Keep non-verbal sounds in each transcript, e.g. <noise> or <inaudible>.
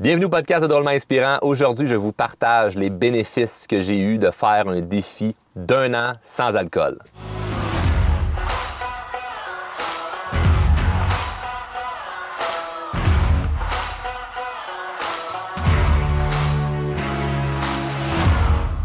Bienvenue au podcast de Drôlement Inspirant. Aujourd'hui, je vous partage les bénéfices que j'ai eu de faire un défi d'un an sans alcool.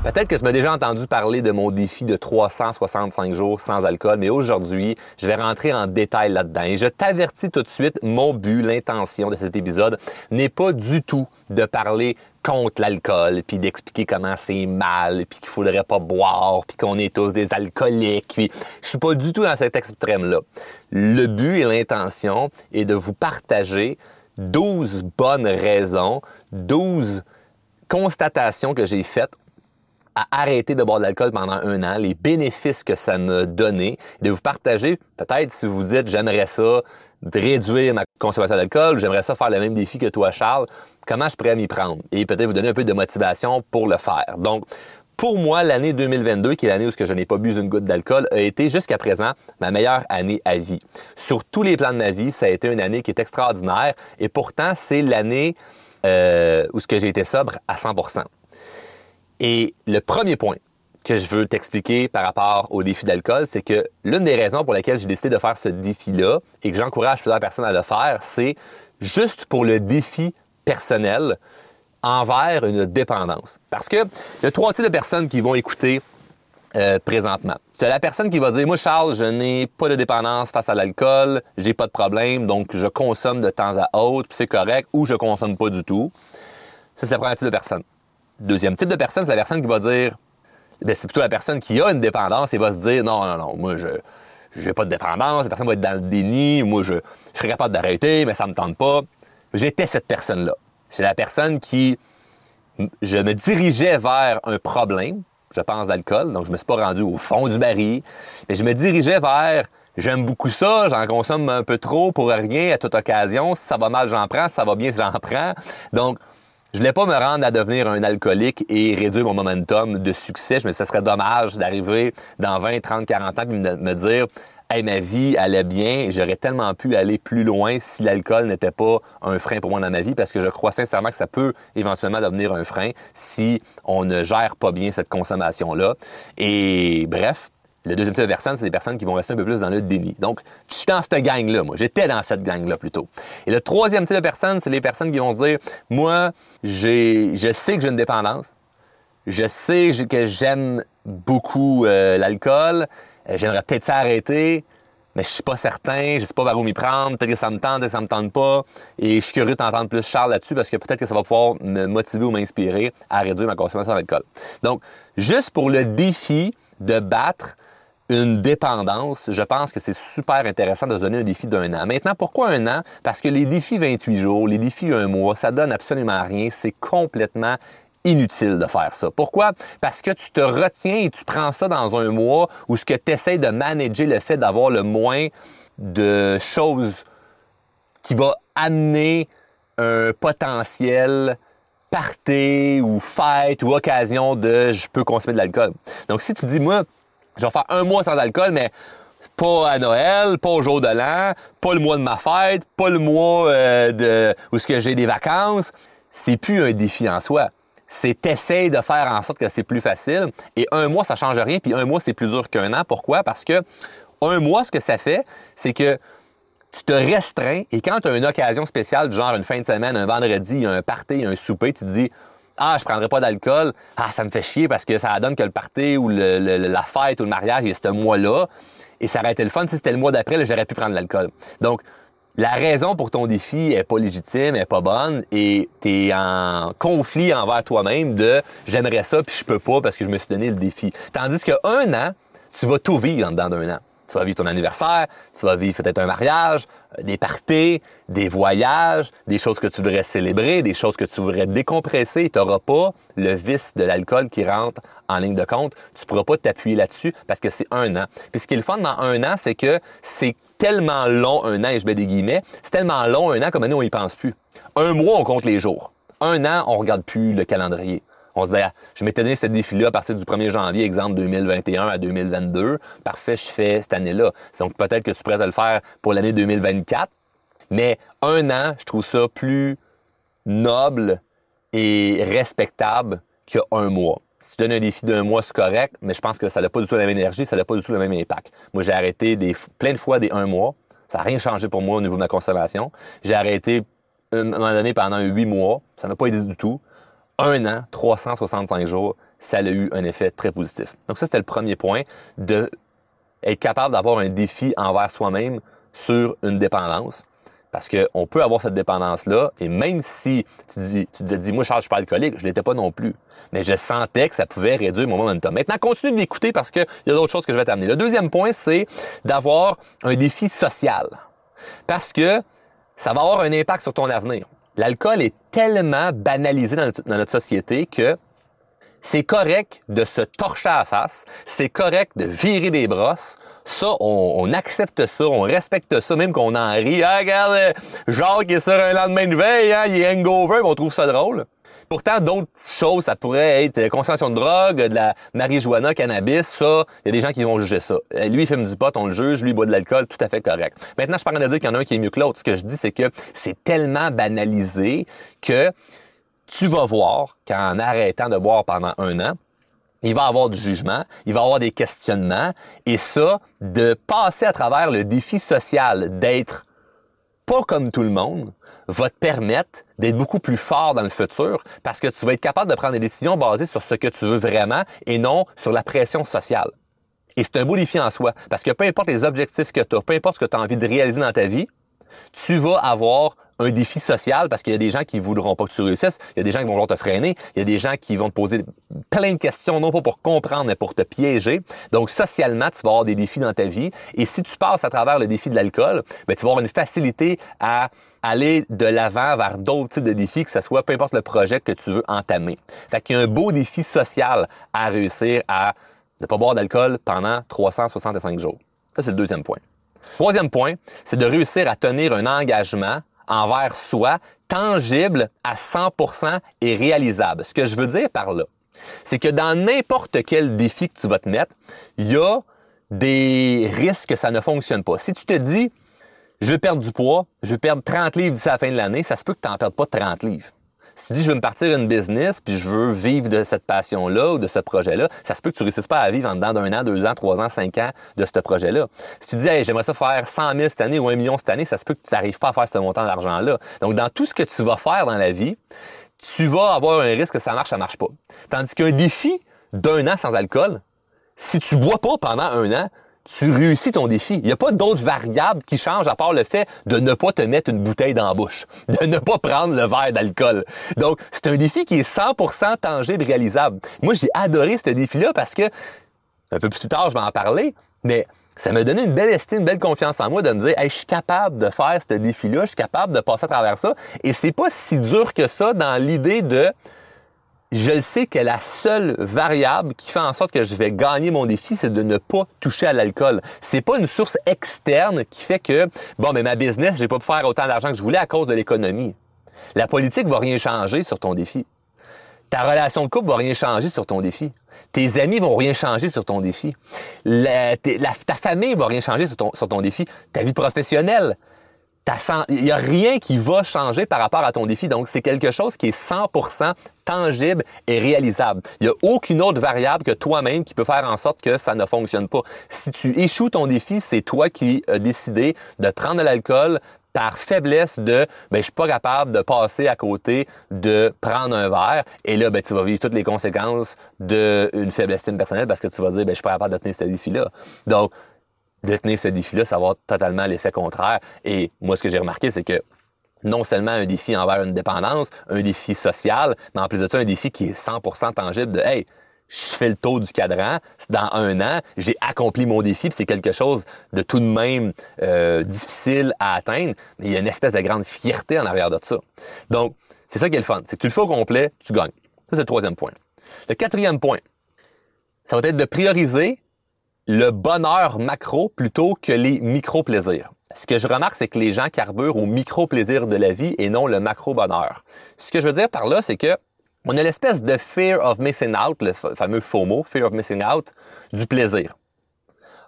Peut-être que tu m'as déjà entendu parler de mon défi de 365 jours sans alcool, mais aujourd'hui, je vais rentrer en détail là-dedans. Et je t'avertis tout de suite, mon but, l'intention de cet épisode n'est pas du tout de parler contre l'alcool, puis d'expliquer comment c'est mal, puis qu'il faudrait pas boire, puis qu'on est tous des alcooliques. Puis je suis pas du tout dans cet extrême-là. Le but et l'intention est de vous partager 12 bonnes raisons, 12 constatations que j'ai faites à arrêter de boire de l'alcool pendant un an, les bénéfices que ça m'a donné, de vous partager, peut-être si vous dites j'aimerais ça, de réduire ma consommation d'alcool, j'aimerais ça faire le même défi que toi, Charles, comment je pourrais m'y prendre? Et peut-être vous donner un peu de motivation pour le faire. Donc, pour moi, l'année 2022, qui est l'année où je n'ai pas bu une goutte d'alcool, a été jusqu'à présent ma meilleure année à vie. Sur tous les plans de ma vie, ça a été une année qui est extraordinaire et pourtant, c'est l'année euh, où ce que j'ai été sobre à 100 et le premier point que je veux t'expliquer par rapport au défi d'alcool, c'est que l'une des raisons pour lesquelles j'ai décidé de faire ce défi-là et que j'encourage plusieurs personnes à le faire, c'est juste pour le défi personnel envers une dépendance. Parce que il y a trois types de personnes qui vont écouter euh, présentement. C'est la personne qui va dire Moi, Charles, je n'ai pas de dépendance face à l'alcool, j'ai pas de problème, donc je consomme de temps à autre, puis c'est correct, ou je consomme pas du tout. Ça, c'est la première type de personne. Deuxième type de personne, c'est la personne qui va dire, ben, c'est plutôt la personne qui a une dépendance et va se dire, non, non, non, moi, je n'ai pas de dépendance, la personne va être dans le déni, moi, je, je serais capable d'arrêter, mais ça me tente pas. J'étais cette personne-là. C'est la personne qui, je me dirigeais vers un problème, je pense, d'alcool, donc je me suis pas rendu au fond du baril, mais je me dirigeais vers J'aime beaucoup ça, j'en consomme un peu trop pour rien à toute occasion. Si ça va mal, j'en prends. Si ça va bien, j'en prends. Donc, je voulais pas me rendre à devenir un alcoolique et réduire mon momentum de succès. Je me disais, ce serait dommage d'arriver dans 20, 30, 40 ans et me dire, hey, ma vie allait bien, j'aurais tellement pu aller plus loin si l'alcool n'était pas un frein pour moi dans ma vie, parce que je crois sincèrement que ça peut éventuellement devenir un frein si on ne gère pas bien cette consommation-là. Et bref, le deuxième type de personnes, c'est des personnes qui vont rester un peu plus dans le déni. Donc, je suis dans cette gang-là, moi. J'étais dans cette gang-là plutôt. Et le troisième type de personnes, c'est les personnes qui vont se dire, moi, j'ai, je sais que j'ai une dépendance. Je sais que j'aime beaucoup euh, l'alcool. Euh, j'aimerais peut-être s'arrêter, mais je suis pas certain. Je sais pas vers où m'y prendre. Peut-être que ça me tente, peut-être que ça me tente pas. Et je suis curieux d'entendre plus Charles là-dessus parce que peut-être que ça va pouvoir me motiver ou m'inspirer à réduire ma consommation d'alcool. Donc, juste pour le défi de battre une dépendance, je pense que c'est super intéressant de se donner un défi d'un an. Maintenant, pourquoi un an? Parce que les défis 28 jours, les défis un mois, ça donne absolument rien. C'est complètement inutile de faire ça. Pourquoi? Parce que tu te retiens et tu prends ça dans un mois où ce que tu essaies de manager le fait d'avoir le moins de choses qui va amener un potentiel party ou fête ou occasion de je peux consommer de l'alcool. Donc si tu dis moi je vais faire un mois sans alcool, mais pas à Noël, pas au jour de l'an, pas le mois de ma fête, pas le mois euh, de où ce que j'ai des vacances. C'est plus un défi en soi. C'est t'essayes de faire en sorte que c'est plus facile. Et un mois, ça change rien. Puis un mois, c'est plus dur qu'un an. Pourquoi? Parce que un mois, ce que ça fait, c'est que tu te restreins et quand tu as une occasion spéciale, genre une fin de semaine, un vendredi, un party, un souper, tu te dis ah, je prendrai pas d'alcool. Ah, ça me fait chier parce que ça donne que le party ou la fête ou le mariage est ce mois-là. Et ça aurait été le fun si c'était le mois d'après, j'aurais pu prendre l'alcool. Donc, la raison pour ton défi est pas légitime, est pas bonne et tu es en conflit envers toi-même de j'aimerais ça puis je peux pas parce que je me suis donné le défi. Tandis qu'un an, tu vas tout vivre en dedans d'un an. Tu vas vivre ton anniversaire, tu vas vivre peut-être un mariage, euh, des parties, des voyages, des choses que tu voudrais célébrer, des choses que tu voudrais décompresser. Tu n'auras pas le vice de l'alcool qui rentre en ligne de compte. Tu pourras pas t'appuyer là-dessus parce que c'est un an. Puis ce qui est le fun dans un an, c'est que c'est tellement long, un an, et je mets des guillemets, c'est tellement long, un an, comme nous, on y pense plus. Un mois, on compte les jours. Un an, on regarde plus le calendrier. On se dit, ben, je m'étais donné ce défi-là à partir du 1er janvier, exemple 2021 à 2022. Parfait, je fais cette année-là. Donc peut-être que tu pourrais le faire pour l'année 2024. Mais un an, je trouve ça plus noble et respectable qu'un mois. Si tu donnes un défi d'un mois, c'est correct, mais je pense que ça n'a pas du tout la même énergie, ça n'a pas du tout le même impact. Moi, j'ai arrêté plein de fois des un mois. Ça n'a rien changé pour moi au niveau de ma conservation. J'ai arrêté à un moment donné pendant huit mois. Ça n'a pas aidé du tout. Un an, 365 jours, ça a eu un effet très positif. Donc ça, c'était le premier point, de capable d'avoir un défi envers soi-même sur une dépendance. Parce qu'on peut avoir cette dépendance-là, et même si tu, dis, te dis, moi, Charles, je suis pas alcoolique, je l'étais pas non plus. Mais je sentais que ça pouvait réduire mon momentum. Maintenant, continue de m'écouter parce qu'il y a d'autres choses que je vais t'amener. Le deuxième point, c'est d'avoir un défi social. Parce que ça va avoir un impact sur ton avenir. L'alcool est tellement banalisé dans notre société que c'est correct de se torcher à la face, c'est correct de virer des brosses. Ça, on, accepte ça, on respecte ça, même qu'on en rit. Ah, regarde, Jacques est sur un lendemain de veille, hein, il est hangover, on trouve ça drôle. Pourtant, d'autres choses, ça pourrait être consommation de drogue, de la marijuana, cannabis, ça, il y a des gens qui vont juger ça. Euh, lui, il fume du pot, on le juge, lui, il boit de l'alcool, tout à fait correct. Maintenant, je parle de dire qu'il y en a un qui est mieux que l'autre. Ce que je dis, c'est que c'est tellement banalisé que tu vas voir qu'en arrêtant de boire pendant un an, il va avoir du jugement, il va avoir des questionnements, et ça, de passer à travers le défi social d'être pas comme tout le monde, va te permettre d'être beaucoup plus fort dans le futur parce que tu vas être capable de prendre des décisions basées sur ce que tu veux vraiment et non sur la pression sociale. Et c'est un beau défi en soi parce que peu importe les objectifs que tu as, peu importe ce que tu as envie de réaliser dans ta vie, tu vas avoir un défi social parce qu'il y a des gens qui voudront pas que tu réussisses, il y a des gens qui vont vouloir te freiner, il y a des gens qui vont te poser plein de questions, non pas pour comprendre, mais pour te piéger. Donc, socialement, tu vas avoir des défis dans ta vie. Et si tu passes à travers le défi de l'alcool, ben, tu vas avoir une facilité à aller de l'avant vers d'autres types de défis, que ce soit peu importe le projet que tu veux entamer. Fait qu'il y a un beau défi social à réussir à ne pas boire d'alcool pendant 365 jours. Ça, c'est le deuxième point. Troisième point, c'est de réussir à tenir un engagement envers soi tangible à 100% et réalisable. Ce que je veux dire par là, c'est que dans n'importe quel défi que tu vas te mettre, il y a des risques que ça ne fonctionne pas. Si tu te dis, je vais perdre du poids, je vais perdre 30 livres d'ici la fin de l'année, ça se peut que tu n'en perdes pas 30 livres. Si tu dis, je veux me partir une business, puis je veux vivre de cette passion-là ou de ce projet-là, ça se peut que tu réussisses pas à vivre en dedans d'un an, deux ans, trois ans, cinq ans de ce projet-là. Si tu dis, hey, j'aimerais ça faire 100 000 cette année ou un million cette année, ça se peut que tu n'arrives pas à faire ce montant d'argent-là. Donc, dans tout ce que tu vas faire dans la vie, tu vas avoir un risque que ça marche, ça marche pas. Tandis qu'un défi d'un an sans alcool, si tu bois pas pendant un an, tu réussis ton défi. Il n'y a pas d'autres variables qui changent à part le fait de ne pas te mettre une bouteille dans la bouche, de ne pas prendre le verre d'alcool. Donc, c'est un défi qui est 100% tangible, réalisable. Moi, j'ai adoré ce défi-là parce que, un peu plus tard, je vais en parler, mais ça m'a donné une belle estime, une belle confiance en moi de me dire, hey, je suis capable de faire ce défi-là, je suis capable de passer à travers ça. Et c'est pas si dur que ça dans l'idée de je le sais que la seule variable qui fait en sorte que je vais gagner mon défi, c'est de ne pas toucher à l'alcool. C'est pas une source externe qui fait que, bon, mais ma business, j'ai pas pu faire autant d'argent que je voulais à cause de l'économie. La politique va rien changer sur ton défi. Ta relation de couple va rien changer sur ton défi. Tes amis vont rien changer sur ton défi. ta famille va rien changer sur ton, sur ton défi. Ta vie professionnelle, il n'y a rien qui va changer par rapport à ton défi. Donc, c'est quelque chose qui est 100% tangible et réalisable. Il n'y a aucune autre variable que toi-même qui peut faire en sorte que ça ne fonctionne pas. Si tu échoues ton défi, c'est toi qui as décidé de prendre de l'alcool par faiblesse de ben je suis pas capable de passer à côté de prendre un verre et là ben tu vas vivre toutes les conséquences d'une faible estime personnelle parce que tu vas dire ben je suis pas capable de tenir ce défi là. Donc de tenir ce défi-là, ça va avoir totalement l'effet contraire. Et moi, ce que j'ai remarqué, c'est que non seulement un défi envers une dépendance, un défi social, mais en plus de ça, un défi qui est 100% tangible de, hey, je fais le tour du cadran, dans un an, j'ai accompli mon défi, puis c'est quelque chose de tout de même euh, difficile à atteindre, mais il y a une espèce de grande fierté en arrière de ça. Donc, c'est ça qui est le fun, c'est que tu le fais au complet, tu gagnes. Ça, c'est le troisième point. Le quatrième point, ça va être de prioriser le bonheur macro plutôt que les micro-plaisirs. Ce que je remarque, c'est que les gens carburent au micro-plaisir de la vie et non le macro-bonheur. Ce que je veux dire par là, c'est que on a l'espèce de fear of missing out, le fameux FOMO, fear of missing out, du plaisir.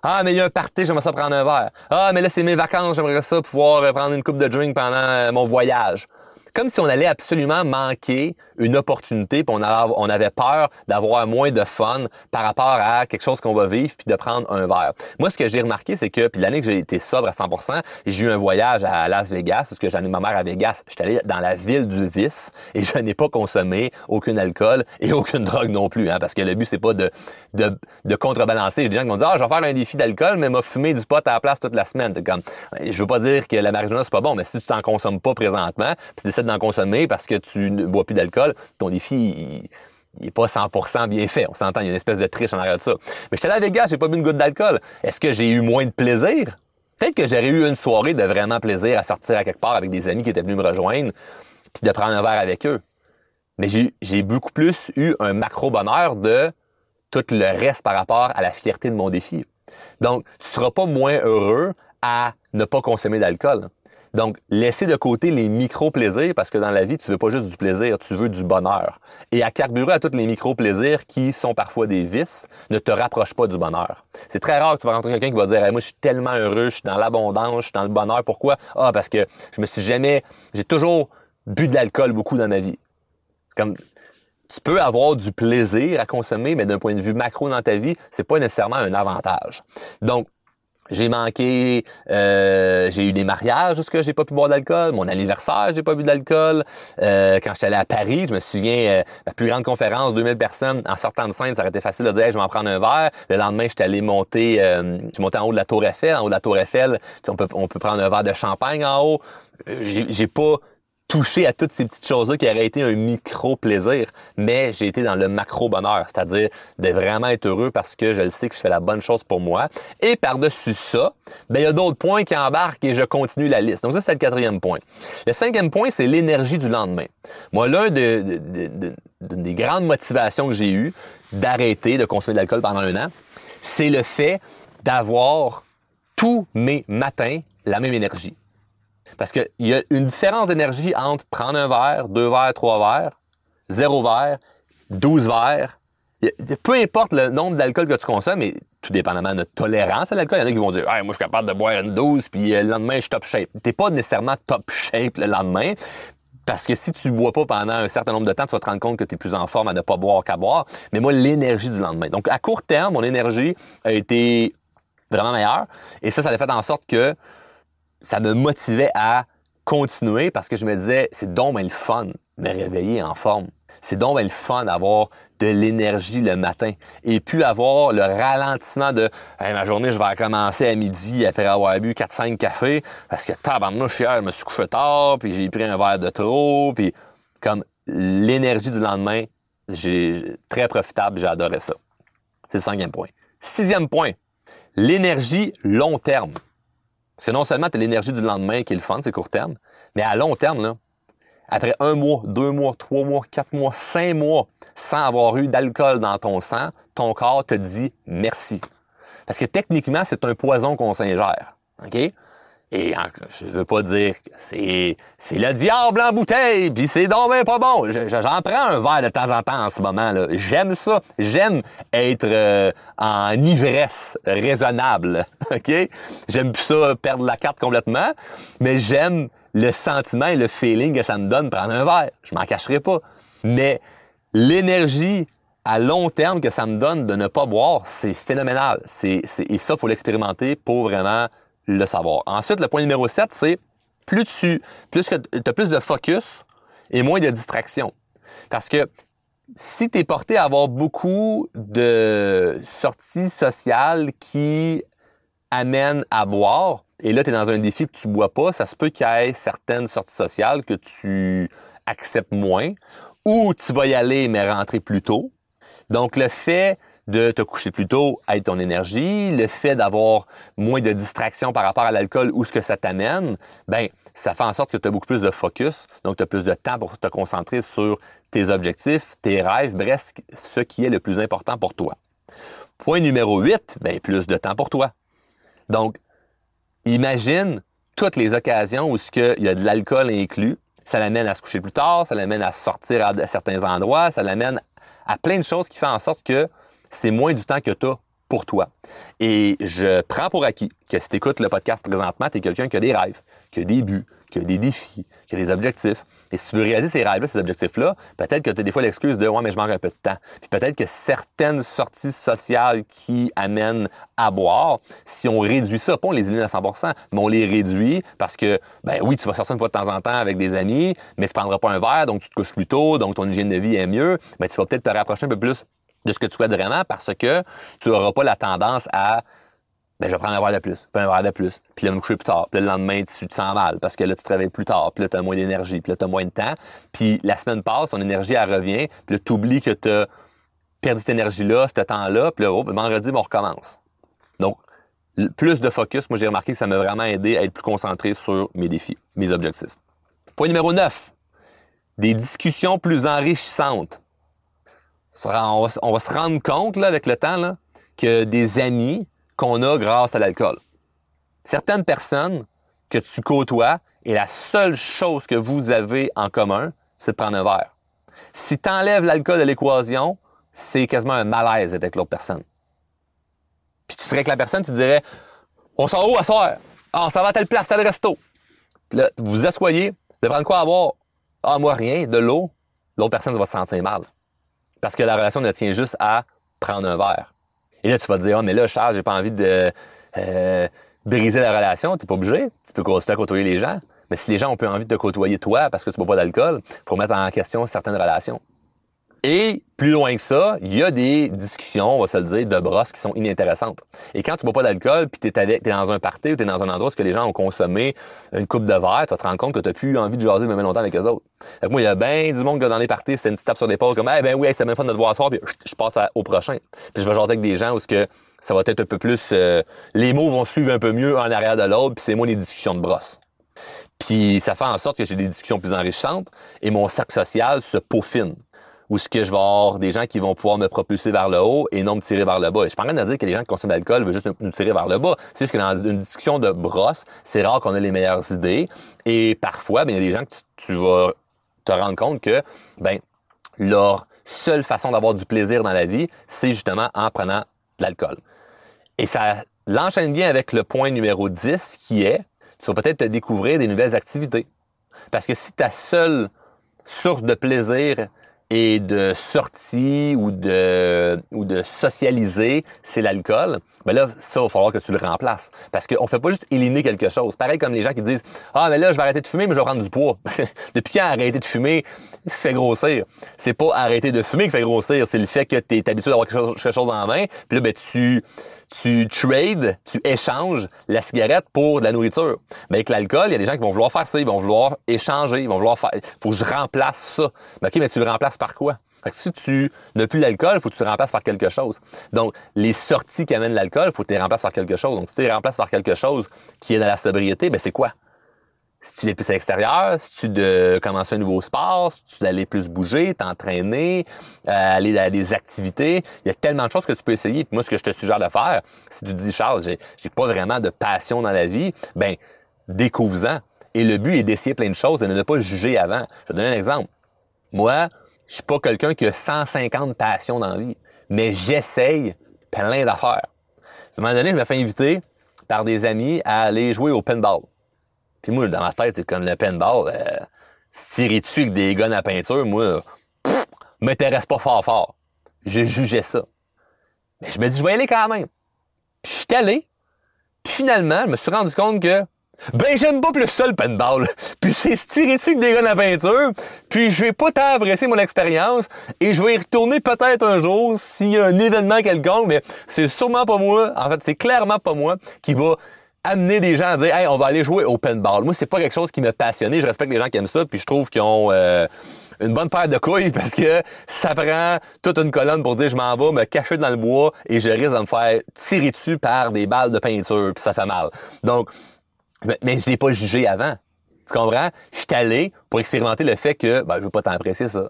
Ah, mais il y a un party, j'aimerais ça prendre un verre. Ah, mais là, c'est mes vacances, j'aimerais ça pouvoir prendre une coupe de drink pendant euh, mon voyage. Comme si on allait absolument manquer une opportunité, puis on, avait peur d'avoir moins de fun par rapport à quelque chose qu'on va vivre, puis de prendre un verre. Moi, ce que j'ai remarqué, c'est que, puis l'année que j'ai été sobre à 100%, j'ai eu un voyage à Las Vegas, parce que j'allais ma mère à Vegas. J'étais allé dans la ville du vice et je n'ai pas consommé aucun alcool et aucune <laughs> drogue non plus, hein, parce que le but, c'est pas de, de, de contrebalancer. J'ai des gens qui vont dire, ah, je vais faire un défi d'alcool, mais m'a fumé du pot à la place toute la semaine. C'est comme, je veux pas dire que la marijuana, c'est pas bon, mais si tu t'en consommes pas présentement, puis tu décides d'en consommer parce que tu ne bois plus d'alcool, ton défi, il, est pas 100% bien fait. On s'entend, il y a une espèce de triche en arrière de ça. Mais j'étais à Vegas, j'ai pas bu une goutte d'alcool. Est-ce que j'ai eu moins de plaisir? Peut-être que j'aurais eu une soirée de vraiment plaisir à sortir à quelque part avec des amis qui étaient venus me rejoindre, puis de prendre un verre avec eux. Mais j'ai beaucoup plus eu un macro bonheur de tout le reste par rapport à la fierté de mon défi. Donc, tu seras pas moins heureux à ne pas consommer d'alcool. Donc, laisser de côté les micro-plaisirs, parce que dans la vie, tu veux pas juste du plaisir, tu veux du bonheur. Et à carburer à tous les micro-plaisirs qui sont parfois des vices, ne te rapproche pas du bonheur. C'est très rare que tu vas rencontrer quelqu'un qui va dire Moi, je suis tellement heureux, je suis dans l'abondance, je suis dans le bonheur. Pourquoi? Ah, parce que je me suis jamais. J'ai toujours bu de l'alcool beaucoup dans ma vie. Comme tu peux avoir du plaisir à consommer, mais d'un point de vue macro dans ta vie, c'est pas nécessairement un avantage. Donc, j'ai manqué, euh, j'ai eu des mariages où j'ai pas pu boire d'alcool. Mon anniversaire, j'ai pas bu d'alcool. Euh, quand j'étais allé à Paris, je me souviens, euh, plus grande conférence, 2000 personnes. En sortant de scène, ça aurait été facile de dire, je vais en prendre un verre. Le lendemain, j'étais allé monter, euh, je montais en haut de la Tour Eiffel. En haut de la Tour Eiffel, on peut, on peut prendre un verre de champagne en haut. J'ai pas toucher à toutes ces petites choses-là qui auraient été un micro-plaisir, mais j'ai été dans le macro-bonheur, c'est-à-dire de vraiment être heureux parce que je le sais que je fais la bonne chose pour moi. Et par-dessus ça, ben, il y a d'autres points qui embarquent et je continue la liste. Donc ça, c'est le quatrième point. Le cinquième point, c'est l'énergie du lendemain. Moi, l'un de, des grandes motivations que j'ai eues d'arrêter de consommer de l'alcool pendant un an, c'est le fait d'avoir tous mes matins la même énergie. Parce qu'il y a une différence d'énergie entre prendre un verre, deux verres, trois verres, zéro verre, douze verres. Peu importe le nombre d'alcool que tu consommes, et tout dépendamment de notre tolérance à l'alcool, il y en a qui vont dire moi, je suis capable de boire une douze, puis euh, le lendemain, je suis top shape. T'es pas nécessairement top shape le lendemain, parce que si tu bois pas pendant un certain nombre de temps, tu vas te rendre compte que tu es plus en forme à ne pas boire qu'à boire. Mais moi, l'énergie du lendemain. Donc, à court terme, mon énergie a été vraiment meilleure. Et ça, ça a fait en sorte que ça me motivait à continuer parce que je me disais, c'est donc le fun de me réveiller en forme. C'est donc le fun d'avoir de l'énergie le matin et puis avoir le ralentissement de ma journée, je vais commencer à midi après avoir bu 4-5 cafés parce que tabarnouche, hier, je me suis couché tard, puis j'ai pris un verre de trop, puis comme l'énergie du lendemain, j'ai très profitable, j'ai adoré ça. C'est le cinquième point. Sixième point, l'énergie long terme. Parce que non seulement tu as l'énergie du lendemain qui est le fun, c'est court terme, mais à long terme, après un mois, deux mois, trois mois, quatre mois, cinq mois, sans avoir eu d'alcool dans ton sang, ton corps te dit merci. Parce que techniquement, c'est un poison qu'on s'ingère. OK? Et je veux pas dire que c'est, c'est le diable en bouteille, puis c'est donc bien pas bon. j'en prends un verre de temps en temps en ce moment. là. J'aime ça. J'aime être euh, en ivresse raisonnable. <laughs> OK? J'aime plus ça perdre la carte complètement, mais j'aime le sentiment et le feeling que ça me donne prendre un verre. Je m'en cacherai pas. Mais l'énergie à long terme que ça me donne de ne pas boire, c'est phénoménal. C'est, c'est, et ça, faut l'expérimenter pour vraiment le savoir. Ensuite, le point numéro 7, c'est plus tu plus que as plus de focus et moins de distraction. Parce que si tu es porté à avoir beaucoup de sorties sociales qui amènent à boire, et là, tu es dans un défi que tu bois pas, ça se peut qu'il y ait certaines sorties sociales que tu acceptes moins, ou tu vas y aller mais rentrer plus tôt. Donc, le fait de te coucher plus tôt aide ton énergie, le fait d'avoir moins de distractions par rapport à l'alcool ou ce que ça t'amène, ben ça fait en sorte que tu as beaucoup plus de focus, donc tu as plus de temps pour te concentrer sur tes objectifs, tes rêves, bref, ce qui est le plus important pour toi. Point numéro 8, ben plus de temps pour toi. Donc imagine toutes les occasions où il y a de l'alcool inclus, ça l'amène à se coucher plus tard, ça l'amène à sortir à certains endroits, ça l'amène à plein de choses qui font en sorte que c'est moins du temps que tu as pour toi. Et je prends pour acquis que si tu écoutes le podcast présentement, tu es quelqu'un qui a des rêves, qui a des buts, qu'il y a des défis, qu'il y a des objectifs. Et si tu veux réaliser ces rêves-là, ces objectifs-là, peut-être que tu as des fois l'excuse de Ouais, mais je manque un peu de temps. Puis peut-être que certaines sorties sociales qui amènent à boire, si on réduit ça, pas on les élimine à 100% mais on les réduit parce que, ben oui, tu vas sortir une fois de temps en temps avec des amis, mais tu ne prendras pas un verre, donc tu te couches plus tôt, donc ton hygiène de vie est mieux, mais tu vas peut-être te rapprocher un peu plus de ce que tu souhaites vraiment parce que tu n'auras pas la tendance à ben, je vais prendre un verre de plus, puis un verre de plus, puis là, me coucher plus tard, puis le lendemain, tu te sens mal parce que là, tu travailles plus tard, puis là, tu as moins d'énergie, puis là, tu as moins de temps, puis la semaine passe, ton énergie, elle revient, puis là, tu oublies que tu as perdu cette énergie-là, ce temps-là, puis là, oh, vendredi, ben, on recommence. Donc, plus de focus, moi, j'ai remarqué que ça m'a vraiment aidé à être plus concentré sur mes défis, mes objectifs. Point numéro 9, des discussions plus enrichissantes. On va, se rendre compte, là, avec le temps, là, que des amis, qu'on a grâce à l'alcool. Certaines personnes que tu côtoies et la seule chose que vous avez en commun, c'est de prendre un verre. Si tu enlèves l'alcool de l'équation, c'est quasiment un malaise avec l'autre personne. Puis tu serais avec la personne, tu dirais On s'en va où à soir? Ah, on s'en va à telle place, tel resto. Puis là, vous vous asseyez, vous allez prendre quoi à boire? Ah, moi, rien, de l'eau. L'autre personne va se sentir mal. Parce que la relation ne tient juste à prendre un verre. Et là, tu vas te dire, oh, mais là, Charles, j'ai pas envie de euh, briser la relation. T'es pas obligé. Tu peux continuer à côtoyer les gens. Mais si les gens ont pas envie de te côtoyer toi parce que tu bois pas d'alcool, faut mettre en question certaines relations. Et plus loin que ça, il y a des discussions, on va se le dire, de brosses qui sont inintéressantes. Et quand tu bois pas d'alcool, puis tu es, dans un party ou tu es dans un endroit où les gens ont consommé une coupe de verre, tu te rendre compte que tu n'as plus envie de jaser même longtemps avec les autres. Fait moi, il y a bien du monde que dans les parties, c'est une petite tape sur l'épaule comme Eh ben oui, c'est même fun de te voir soir, puis je, passe au prochain. Puis je vais jaser avec des gens où ce que ça va être un peu plus. Euh, les mots vont suivre un peu mieux un arrière de l'autre, puis c'est moi les discussions de brosse. Puis ça fait en sorte que j'ai des discussions plus enrichissantes et mon cercle social se peaufine où ce que je vais avoir des gens qui vont pouvoir me propulser vers le haut et non me tirer vers le bas. je suis pas en train de dire que les gens qui consomment de l'alcool veulent juste nous tirer vers le bas. C'est juste que dans une discussion de brosse, c'est rare qu'on ait les meilleures idées. Et parfois, ben, il y a des gens que tu, vas te rendre compte que, ben, leur seule façon d'avoir du plaisir dans la vie, c'est justement en prenant de l'alcool. Et ça l'enchaîne bien avec le point numéro 10 qui est, tu vas peut-être te découvrir des nouvelles activités. Parce que si ta seule source de plaisir et de sortie ou de, ou de socialiser, c'est l'alcool, ben là, ça, il va falloir que tu le remplaces. Parce qu'on fait pas juste éliminer quelque chose. Pareil comme les gens qui disent Ah, mais là, je vais arrêter de fumer, mais je vais prendre du poids. <laughs> Depuis quand arrêter de fumer fait grossir? C'est pas arrêter de fumer qui fait grossir, c'est le fait que tu es habitué d'avoir quelque chose, quelque chose en main, puis là, ben, tu, tu trades, tu échanges la cigarette pour de la nourriture. Mais avec l'alcool, il y a des gens qui vont vouloir faire ça, ils vont vouloir échanger, ils vont vouloir faire. Faut que je remplace ça. Mais OK, mais tu le remplaces par quoi? si tu n'as plus l'alcool, faut que tu le remplaces par quelque chose. Donc, les sorties qui amènent l'alcool, faut que tu les remplaces par quelque chose. Donc, si tu les remplaces par quelque chose qui est dans la sobriété, ben c'est quoi? si tu es plus à l'extérieur, si tu de commencer un nouveau sport, si tu d'aller plus bouger, t'entraîner, euh, aller à des activités, il y a tellement de choses que tu peux essayer. moi, ce que je te suggère de faire, si tu te dis Charles, j'ai, j'ai pas vraiment de passion dans la vie, ben découvre-en. Et le but est d'essayer plein de choses et de ne pas juger avant. Je vais te donner un exemple. Moi, je suis pas quelqu'un qui a 150 passions dans la vie, mais j'essaye plein d'affaires. À un moment donné, je me fais inviter par des amis à aller jouer au pinball. Puis moi, dans ma tête, c'est comme le pinball, euh, se tirer dessus avec des guns à peinture, moi, pff, m'intéresse pas fort fort. J'ai jugé ça. Mais je me dis, je vais y aller quand même. Puis je suis allé. Puis finalement, je me suis rendu compte que ben j'aime pas plus ça le pinball. <laughs> Puis c'est se tirer dessus avec des guns à peinture. Puis je vais pas tant mon expérience. Et je vais y retourner peut-être un jour s'il y a un événement quelconque. Mais c'est sûrement pas moi. En fait, c'est clairement pas moi qui va amener des gens à dire Hey, on va aller jouer au pinball. Moi, c'est pas quelque chose qui m'a passionné. Je respecte les gens qui aiment ça, puis je trouve qu'ils ont euh, une bonne paire de couilles <laughs> parce que ça prend toute une colonne pour dire je m'en vais me cacher dans le bois et je risque de me faire tirer dessus par des balles de peinture, puis ça fait mal. Donc, mais, je l'ai pas jugé avant. Tu comprends? Je suis allé pour expérimenter le fait que ben, je veux pas t'apprécier ça.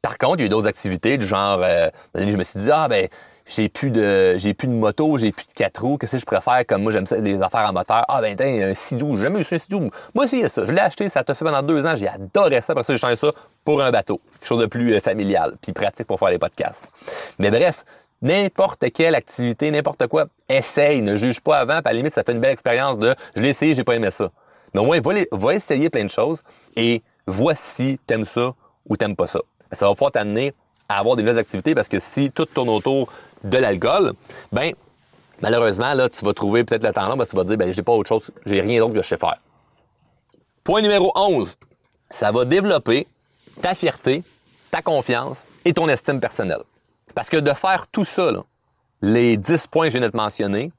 Par contre, il y a eu d'autres activités du genre, euh, je me suis dit, ah ben, j'ai plus de j'ai plus de moto, j'ai plus de quatre roues, qu'est-ce que je préfère comme moi j'aime ça les affaires en moteur. Ah ben t'as un Sidou, j'ai jamais eu un Sidou. Moi aussi ça, je l'ai acheté, ça t'a fait pendant deux ans, j'ai adoré ça parce que j'ai changé ça pour un bateau, quelque chose de plus euh, familial, puis pratique pour faire les podcasts. Mais bref, n'importe quelle activité, n'importe quoi, essaye, ne juge pas avant, puis à la limite ça fait une belle expérience de je l'ai essayé, j'ai pas aimé ça. Mais au moins, va, essayer plein de choses et voici t'aimes ça ou t'aimes pas ça. Ça va pouvoir t'amener à avoir des nouvelles activités parce que si tout tourne autour de l'alcool, ben malheureusement, là, tu vas trouver peut-être le temps long parce que tu vas te dire, ben j'ai pas autre chose, j'ai rien d'autre que je sais faire. Point numéro 11. Ça va développer ta fierté, ta confiance et ton estime personnelle. Parce que de faire tout ça, les 10 points que je viens de mentionner,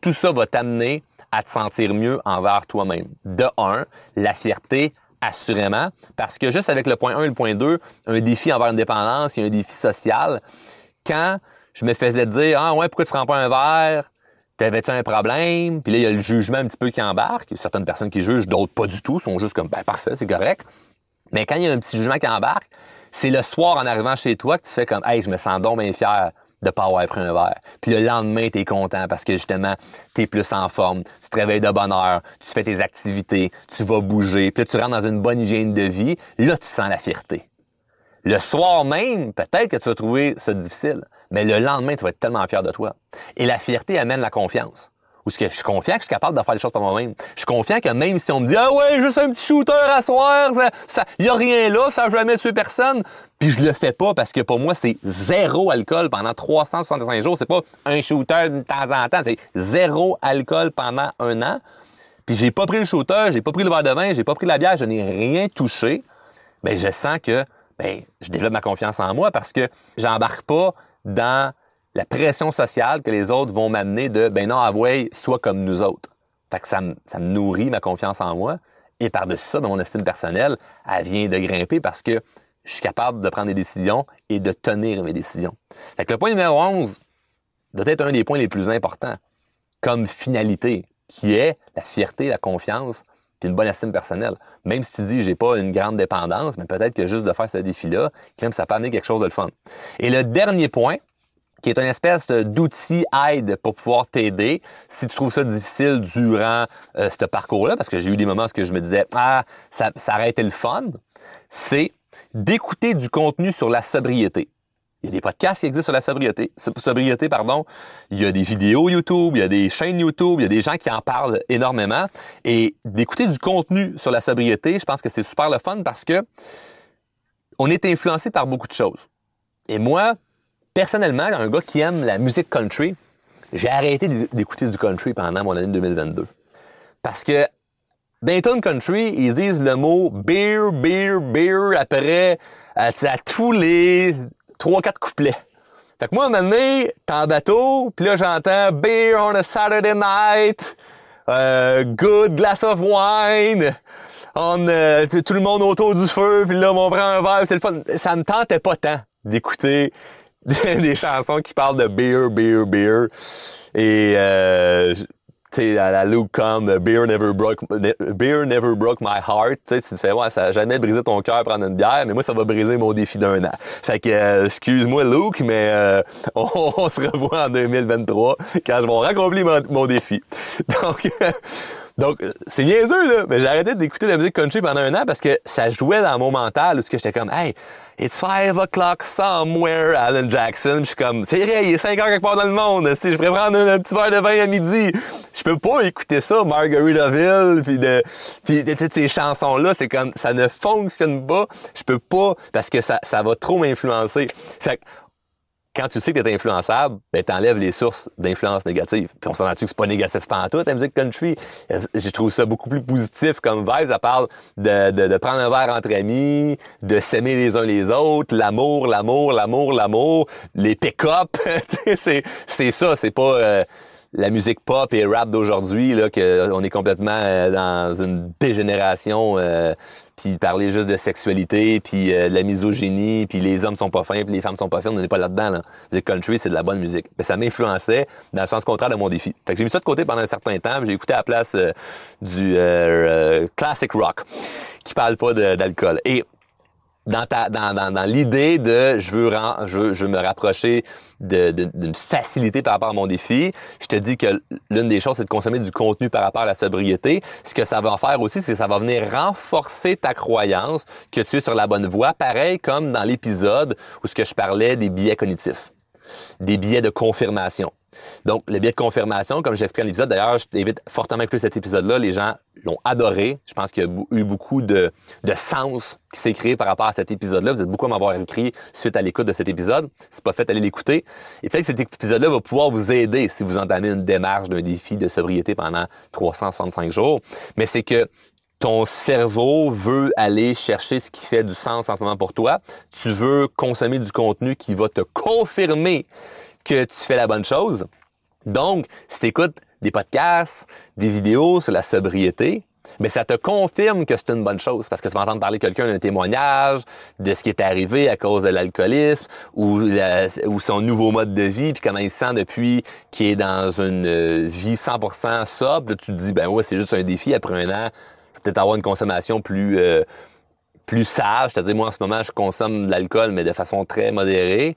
tout ça va t'amener à te sentir mieux envers toi-même. De un, la fierté, assurément, parce que juste avec le point 1 et le point 2, un défi envers une dépendance et un défi social, quand je me faisais dire Ah ouais, pourquoi tu prends pas un verre? T'avais-tu un problème? Puis là, il y a le jugement un petit peu qui embarque. Il y a certaines personnes qui jugent, d'autres pas du tout, sont juste comme ben parfait, c'est correct. Mais quand il y a un petit jugement qui embarque, c'est le soir en arrivant chez toi que tu fais comme Hey, je me sens donc bien fier de pas avoir pris un verre. Puis le lendemain, tu es content parce que justement, tu es plus en forme, tu te réveilles de bonne heure, tu fais tes activités, tu vas bouger, puis là, tu rentres dans une bonne hygiène de vie, là, tu sens la fierté. Le soir même, peut-être que tu vas trouver ça difficile, mais le lendemain, tu vas être tellement fier de toi. Et la fierté amène la confiance. Ou ce que je suis confiant que je suis capable de faire les choses par moi-même. Je suis confiant que même si on me dit Ah ouais, juste un petit shooter à soir, ça, ça y a rien là, ça n'a jamais tué personne. Puis je le fais pas parce que pour moi, c'est zéro alcool pendant 365 jours. C'est pas un shooter de temps en temps, c'est zéro alcool pendant un an. Puis j'ai pas pris le shooter, j'ai pas pris le verre de vin, j'ai pas pris la bière, je n'ai rien touché. Mais je sens que ben, je développe ma confiance en moi parce que j'embarque pas dans la pression sociale que les autres vont m'amener de ben non, avouez, sois comme nous autres. Fait que ça, me- nourrit ma confiance en moi. Et par-dessus ça, ben, mon estime personnelle, elle vient de grimper parce que je suis capable de prendre des décisions et de tenir mes décisions. Fait que le point numéro 11 doit être un des points les plus importants comme finalité, qui est la fierté, la confiance, puis une bonne estime personnelle. Même si tu dis j'ai pas une grande dépendance, mais peut-être que juste de faire ce défi-là, même, ça peut amener quelque chose de le fun. Et le dernier point, qui est une espèce d'outil aide pour pouvoir t'aider si tu trouves ça difficile durant euh, ce parcours-là, parce que j'ai eu des moments où je me disais ah ça, ça aurait été le fun, c'est d'écouter du contenu sur la sobriété. Il y a des podcasts qui existent sur la sobriété, sobriété pardon. Il y a des vidéos YouTube, il y a des chaînes YouTube, il y a des gens qui en parlent énormément. Et d'écouter du contenu sur la sobriété, je pense que c'est super le fun parce que on est influencé par beaucoup de choses. Et moi, personnellement, un gars qui aime la musique country, j'ai arrêté d'écouter du country pendant mon année 2022. Parce que dans country, ils disent le mot beer, beer, beer après à, à tous les 3-4 couplets. Fait que moi, à un moment donné, t'es en bateau, puis là, j'entends beer on a Saturday night, euh, good glass of wine, on, euh, tout tout le monde autour du feu, puis là, on prend un verre, c'est le fun. Ça me tentait pas tant d'écouter <laughs> des chansons qui parlent de beer, beer, beer. Et, euh, tu à la Luke comme Beer never broke, beer never broke my heart. Tu sais, tu fais, ouais, ça a jamais brisé ton cœur prendre une bière, mais moi, ça va briser mon défi d'un an. Fait que, euh, excuse-moi, Luke, mais euh, <laughs> on, se revoit en 2023 quand je vais raccomplir mon, mon défi. Donc, <laughs> donc, c'est niaiseux, là, mais j'ai arrêté d'écouter de la musique country pendant un an parce que ça jouait dans mon mental où j'étais comme, hey, it's five o'clock somewhere, Alan Jackson. Je suis comme, c'est vrai, il est 5 heures quelque part dans le monde. Si je pourrais prendre un, petit verre de vin à midi, je peux pas écouter ça, Margaritaville, puis de, puis de toutes ces chansons-là, c'est comme, ça ne fonctionne pas. Je peux pas parce que ça, ça va trop m'influencer. Fait quand tu sais que tu es influençable, ben, t'enlèves les sources d'influence négative. Puis on s'en tu que c'est pas négatif pantoute, la musique country? Euh, Je trouve ça beaucoup plus positif comme vibe. Ça parle de, de, de prendre un verre entre amis, de s'aimer les uns les autres, l'amour, l'amour, l'amour, l'amour, les pick-up. <laughs> C'est, c'est ça, c'est pas... euh, la musique pop et rap d'aujourd'hui, là, que on est complètement euh, dans une dégénération, euh, puis parler juste de sexualité, puis euh, de la misogynie, puis les hommes sont pas fins, puis les femmes sont pas fines, on n'est pas là-dedans. Là. Musique country, c'est de la bonne musique. Mais ça m'influençait dans le sens contraire de mon défi. Fait que j'ai mis ça de côté pendant un certain temps, j'ai écouté à la place euh, du euh, euh, classic rock, qui parle pas d'alcool. Et dans, l'idée de je veux, je veux, je veux me rapprocher d'une facilité par rapport à mon défi, je te dis que l'une des choses, c'est de consommer du contenu par rapport à la sobriété. Ce que ça va faire aussi, c'est que ça va venir renforcer ta croyance que tu es sur la bonne voie, pareil comme dans l'épisode où ce que je parlais des biais cognitifs. Des billets de confirmation. Donc, le billet de confirmation, comme j'ai expliqué dans l'épisode, d'ailleurs, je t'invite fortement à écouter cet épisode-là. Les gens l'ont adoré. Je pense qu'il y a eu beaucoup de, sens qui s'est créé par rapport à cet épisode-là. Vous êtes beaucoup à m'avoir écrit suite à l'écoute de cet épisode. Si pas fait, allez l'écouter. Et peut-être que cet épisode-là va pouvoir vous aider si vous entamez une démarche d'un défi de sobriété pendant 365 jours. Mais c'est que ton cerveau veut aller chercher ce qui fait du sens en ce moment pour toi. Tu veux consommer du contenu qui va te confirmer que tu fais la bonne chose. Donc, si tu écoutes des podcasts, des vidéos sur la sobriété, mais ça te confirme que c'est une bonne chose parce que tu vas entendre parler quelqu'un d'un témoignage de ce qui est arrivé à cause de l'alcoolisme ou, son nouveau mode de vie puis comment il se sent depuis qu'il est dans une vie 100% sobre. tu te dis ben ouais c'est juste un défi après un an, peut-être avoir une consommation plus euh, plus sage. C'est-à-dire moi en ce moment je consomme de l'alcool mais de façon très modérée.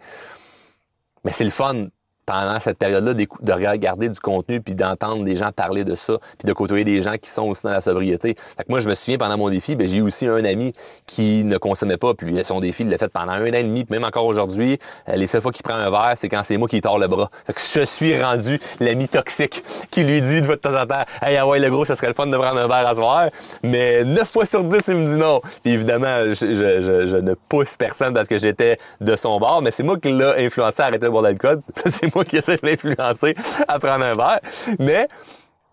Mais c'est le fun pendant cette période-là de regarder du contenu puis d'entendre des gens parler de ça puis de côtoyer des gens qui sont aussi dans la sobriété. Fait que moi, je me souviens pendant mon défi, ben, j'ai aussi un ami qui ne consommait pas puis son défi, il l'a fait pendant un an et demi puis même encore aujourd'hui, euh, les seules fois qu'il prend un verre, c'est quand c'est moi qui tord le bras. Fait que je suis rendu l'ami toxique qui lui dit de temps en temps « Hey, ah ouais, le gros, ça serait le fun de prendre un verre à soir. » Mais 9 fois sur 10, il me dit non. Puis évidemment, je, je, je, ne pousse personne parce que j'étais de son bord, mais c'est moi qui l'a influencé à arrêter de boire d'alcool. <laughs> qui essaie de l'influencer à prendre un verre. Mais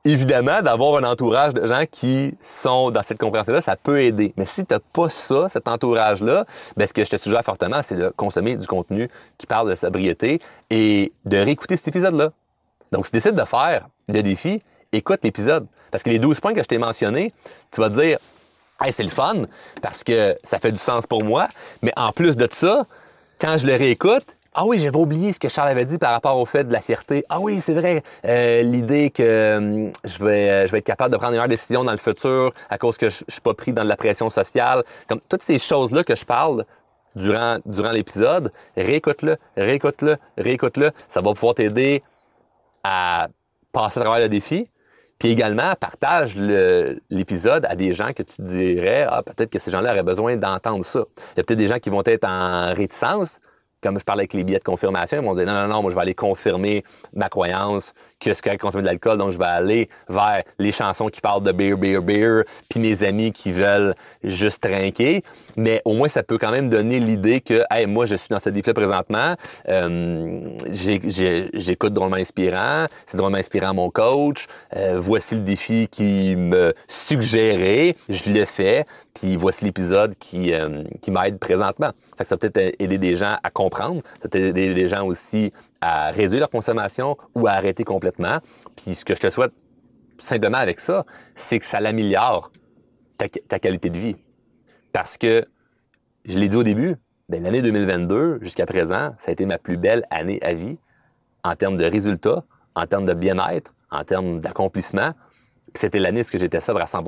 évidemment, d'avoir un entourage de gens qui sont dans cette compréhension-là, ça peut aider. Mais si tu n'as pas ça, cet entourage-là, ben, ce que je te suggère fortement, c'est de consommer du contenu qui parle de sobriété et de réécouter cet épisode-là. Donc, si tu décides de faire le défi, écoute l'épisode. Parce que les 12 points que je t'ai mentionnés, tu vas te dire, hey, c'est le fun, parce que ça fait du sens pour moi. Mais en plus de ça, quand je le réécoute, ah oui, j'avais oublié ce que Charles avait dit par rapport au fait de la fierté. Ah oui, c'est vrai, euh, l'idée que je vais euh, je vais être capable de prendre une meilleure décision dans le futur à cause que je, je suis pas pris dans de la pression sociale. Comme toutes ces choses-là que je parle durant durant l'épisode, réécoute-le, réécoute-le, réécoute-le. Ça va pouvoir t'aider à passer à travers le défi. Puis également, partage l'épisode à des gens que tu dirais, ah, peut-être que ces gens-là auraient besoin d'entendre ça. Il y a peut-être des gens qui vont être en réticence, comme je parlais avec les billets de confirmation, ils vont dire non, non, non, moi je vais aller confirmer ma croyance que c'est correct de consommer de l'alcool, donc je vais aller vers les chansons qui parlent de beer, beer, beer, puis mes amis qui veulent juste trinquer. Mais au moins, ça peut quand même donner l'idée que, hey, moi, je suis dans ce défi présentement, euh, j'écoute drôlement inspirant, c'est drôlement inspirant mon coach, euh, voici le défi qui me suggérait, je le fais, puis voici l'épisode qui, euh, m'aide présentement. Ça peut peut-être aider des gens à comprendre, ça peut aider des gens aussi à réduire leur consommation ou à arrêter complètement. Puis ce que je te souhaite simplement avec ça, c'est que ça l'améliore ta, qualité de vie. Parce que, je l'ai dit au début, ben, l'année 2022 jusqu'à présent, ça a été ma plus belle année à vie en termes de résultats, en termes de bien-être, en termes d'accomplissement. C'était l'année où j'étais sobre à 100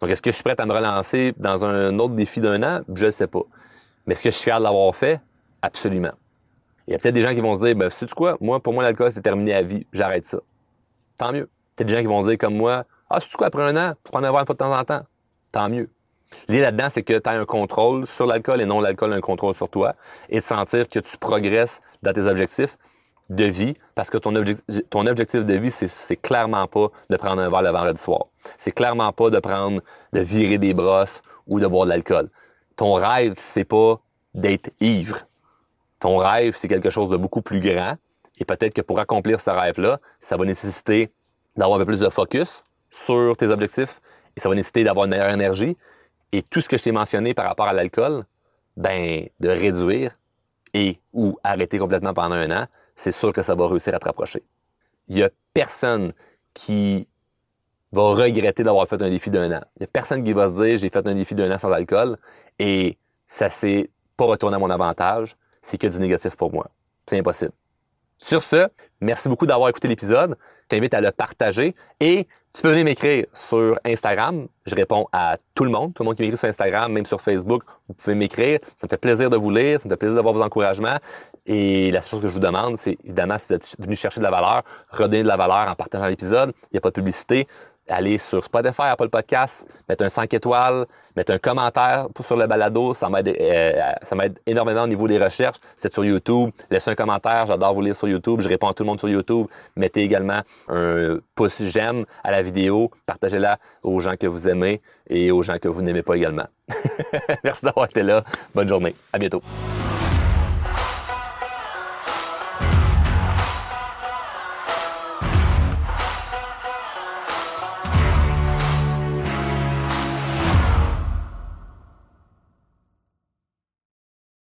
Donc, est-ce que je suis prêt à me relancer dans un autre défi d'un an? Je ne sais pas. Mais est-ce que je suis fier de l'avoir fait? Absolument. Il y a peut-être des gens qui vont se dire, ben, sais-tu quoi? Moi, pour moi, l'alcool, c'est terminé à vie. J'arrête ça. Tant mieux. Peut-être des gens qui vont dire, comme moi, ah, sais-tu quoi, après un an, prendre un verre de temps en temps. Tant mieux. L'idée là-dedans, c'est que tu as un contrôle sur l'alcool et non l'alcool a un contrôle sur toi et de sentir que tu progresses dans tes objectifs de vie parce que ton, objectif de vie, c'est clairement pas de prendre un verre le vendredi soir. C'est clairement pas de prendre, de virer des brosses ou de boire de l'alcool. Ton rêve, c'est pas d'être ivre ton rêve, c'est quelque chose de beaucoup plus grand. Et peut-être que pour accomplir ce rêve-là, ça va nécessiter d'avoir un peu plus de focus sur tes objectifs et ça va nécessiter d'avoir une meilleure énergie. Et tout ce que je t'ai mentionné par rapport à l'alcool, ben, de réduire et ou arrêter complètement pendant un an, c'est sûr que ça va réussir à te rapprocher. Il n'y a personne qui va regretter d'avoir fait un défi d'un an. Il n'y a personne qui va se dire j'ai fait un défi d'un an sans alcool et ça s'est pas retourné à mon avantage c'est que du négatif pour moi. C'est impossible. Sur ce, merci beaucoup d'avoir écouté l'épisode. Je t'invite à le partager et tu peux venir m'écrire sur Instagram. Je réponds à tout le monde, tout le monde qui m'écrit sur Instagram, même sur Facebook. Vous pouvez m'écrire. Ça me fait plaisir de vous lire, ça me fait plaisir d'avoir vos encouragements. Et la chose que je vous demande, c'est évidemment, si vous êtes venu chercher de la valeur, redonner de la valeur en partageant l'épisode. Il n'y a pas de publicité. Aller sur Spotify, Apple Podcast, mettre un 5 étoiles, mettre un commentaire sur le balado. Ça m'aide, euh, ça m'aide énormément au niveau des recherches. C'est sur YouTube. Laissez un commentaire. J'adore vous lire sur YouTube. Je réponds à tout le monde sur YouTube. Mettez également un pouce j'aime à la vidéo. Partagez-la aux gens que vous aimez et aux gens que vous n'aimez pas également. <laughs> Merci d'avoir été là. Bonne journée. À bientôt.